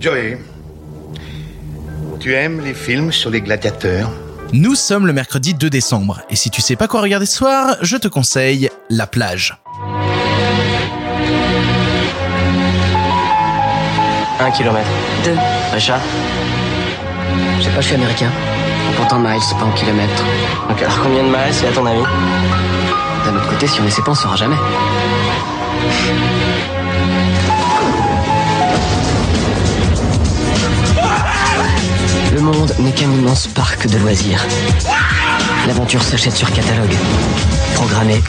Joey, tu aimes les films sur les gladiateurs? Nous sommes le mercredi 2 décembre, et si tu sais pas quoi regarder ce soir, je te conseille La plage. Un kilomètre. Deux. Richard? Je sais pas, je suis américain. On compte en miles, pas en kilomètres. Donc alors combien de miles c'est à ton avis? D'un autre côté, si on essaie pas, on saura jamais. Immense parc de loisirs. L'aventure s'achète sur catalogue. Programmé,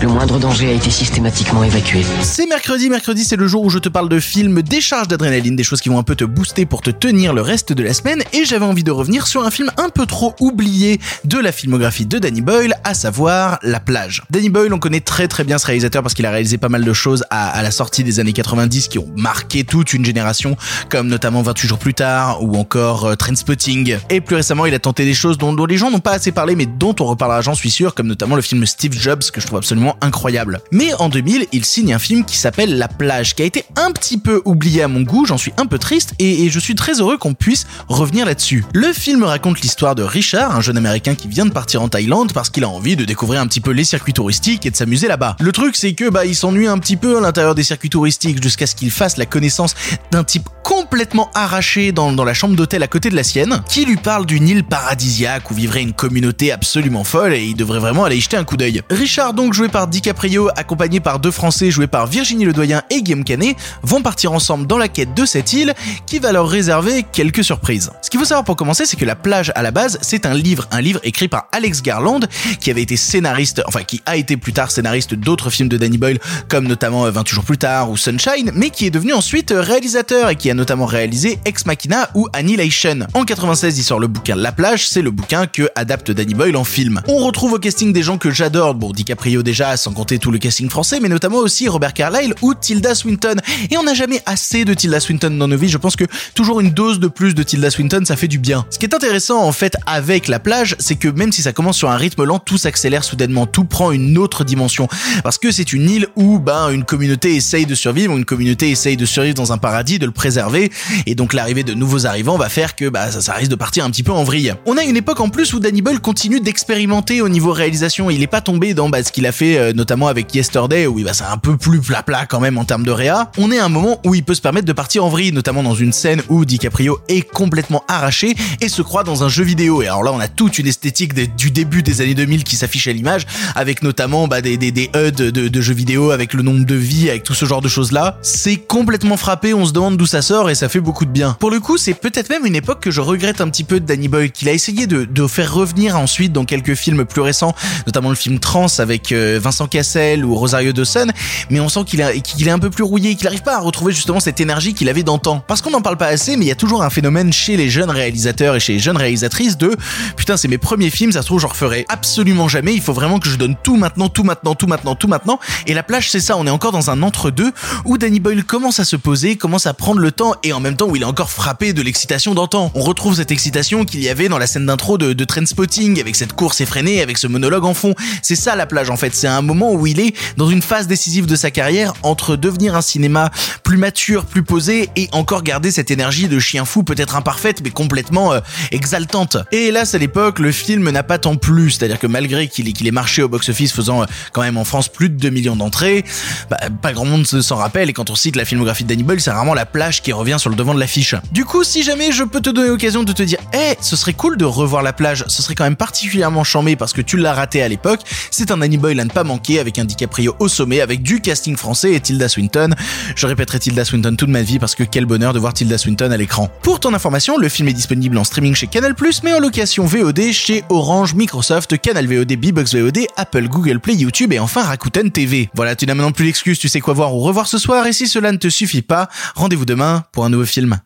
Le moindre danger a été systématiquement évacué. C'est mercredi, mercredi c'est le jour où je te parle de films, des charges d'adrénaline, des choses qui vont un peu te booster pour te tenir le reste de la semaine, et j'avais envie de revenir sur un film un peu trop oublié de la filmographie de Danny Boyle, à savoir La plage. Danny Boyle, on connaît très très bien ce réalisateur parce qu'il a réalisé pas mal de choses à, la sortie des années 90 qui ont marqué toute une génération, comme notamment 28 jours plus tard, ou encore euh, Trainspotting. Et plus récemment, il a tenté des choses dont, dont les gens n'ont pas assez parlé, mais dont on reparlera, j'en suis sûr, comme notamment le film Steve Jobs, que je trouve absolument incroyable. Mais en 2000, il signe un film qui s'appelle La plage, qui a été un petit peu oublié à mon goût, j'en suis un peu triste, et, et je suis très heureux qu'on puisse revenir là-dessus. Le film raconte l'histoire de Richard, un jeune américain qui vient de partir en Thaïlande parce qu'il a envie de découvrir un petit peu les circuits touristiques et de s'amuser là-bas. Le truc, c'est que bah il s'ennuie un petit peu à l'intérieur des circuits touristiques jusqu'à ce qu'il fasse la connaissance d'un type complètement arraché dans, dans la chambre d'hôtel à côté de la sienne, qui lui parle d'une île paradisiaque où vivrait une communauté absolument folle et il devrait vraiment aller y jeter un coup d'œil. Richard, donc joué par DiCaprio, accompagné par deux Français joués par Virginie Ledoyen et Guillaume Canet, vont partir ensemble dans la quête de cette île qui va leur réserver quelques surprises. Ce qu'il faut savoir pour commencer, c'est que La plage à la base, c'est un livre, un livre écrit par Alex Garland, qui avait été scénariste, enfin qui a été plus tard scénariste d'autres films de Danny Boyle, comme notamment 28 jours plus tard ou Sunshine, mais qui est devenu ensuite réalisateur et qui a notamment réalisé Ex Machina ou Annihilation. En 96, il sort le bouquin La plage, c'est le bouquin que adapte Danny Boyle en film. On retrouve au casting des gens que j'adore, bon DiCaprio déjà, sans compter tout le casting français, mais notamment aussi Robert Carlyle ou Tilda Swinton. Et on n'a jamais assez de Tilda Swinton dans nos vies, je pense que toujours une dose de plus de Tilda Swinton, ça fait du bien. Ce qui est intéressant en fait avec la plage, c'est que même si ça commence sur un rythme lent, tout s'accélère soudainement, tout prend une autre dimension. Parce que c'est une île où ben, une communauté essaye de survivre, une communauté essaye de survivre dans un paradis, de le préserver, et donc l'arrivée de nouveaux arrivants va faire que ça, ça risque de partir un petit peu en vrille. On a une époque en plus où Danny Boyle continue d'expérimenter au niveau réalisation, il est pas tombé dans bah, ce qu'il a fait euh, notamment avec Yesterday, où il va c'est un peu plus plat plat quand même en termes de réa. On est à un moment où il peut se permettre de partir en vrille, notamment dans une scène où DiCaprio est complètement arraché et se croit dans un jeu vidéo. Et alors là, on a toute une esthétique du début des années 2000 qui s'affiche à l'image, avec notamment bah, des, des, des HUD de, de jeux vidéo, avec le nombre de vies, avec tout ce genre de choses-là. C'est complètement frappé, on se demande d'où ça sort et ça fait beaucoup de bien. Pour le coup, c'est peut-être même une époque que je regrette un petit peu de Danny Boyle, qu'il a essayé de, de faire revenir ensuite dans quelques films plus récents, notamment le film Trans avec euh, Vincent Cassel ou Rosario Dawson, mais on sent qu'il est un peu plus rouillé, qu'il n'arrive pas à retrouver justement cette énergie qu'il avait d'antan. Parce qu'on n'en parle pas assez, mais il y a toujours un phénomène chez les jeunes réalisateurs et chez les jeunes réalisatrices de putain c'est mes premiers films, ça se trouve j'en referai absolument jamais, il faut vraiment que je donne tout maintenant, tout maintenant, tout maintenant, tout maintenant. Et la plage c'est ça, on est encore dans un entre-deux où Danny Boyle commence à se poser, commence à prendre le temps et en même temps où il est encore frappé de l'excitation d'antan. On retrouve cette excitation qu'il y avait dans la scène d'intro de, de Trainspotting avec cette course effrénée, avec ce monologue en fond. C'est ça la plage en fait, c'est un moment où il est dans une phase décisive de sa carrière entre devenir un cinéma plus mature, plus posé et encore garder cette énergie de chien fou peut-être imparfaite mais complètement euh, exaltante. Et hélas à l'époque, le film n'a pas tant plu, c'est-à-dire que malgré qu'il ait, marché au box-office faisant euh, quand même en France plus de 2 millions d'entrées, bah, pas grand monde se- s'en rappelle. Et quand on cite la filmographie de Danny c'est rarement la plage qui revient sur le devant de l'affiche. Du coup, si jamais je peux te donner l'occasion de te dire, eh, ce serait cool de revoir la plage, ce serait quand même particulièrement chambé parce que tu l'as raté à l'époque, c'est un Danny Boyle à ne pas manquer avec un DiCaprio au sommet, avec du casting français et Tilda Swinton. Je répéterai Tilda Swinton toute ma vie parce que quel bonheur de voir Tilda Swinton à l'écran. Pour ton information, le film est disponible en streaming chez Canal+, mais en location VOD chez Orange, Microsoft, Canal VOD, Bbox VOD, Apple, Google Play, YouTube et enfin Rakuten TV. Voilà, tu n'as maintenant plus l'excuse, tu sais quoi voir ou revoir ce soir et si cela ne te suffit pas, rendez-vous demain pour un nouveau film.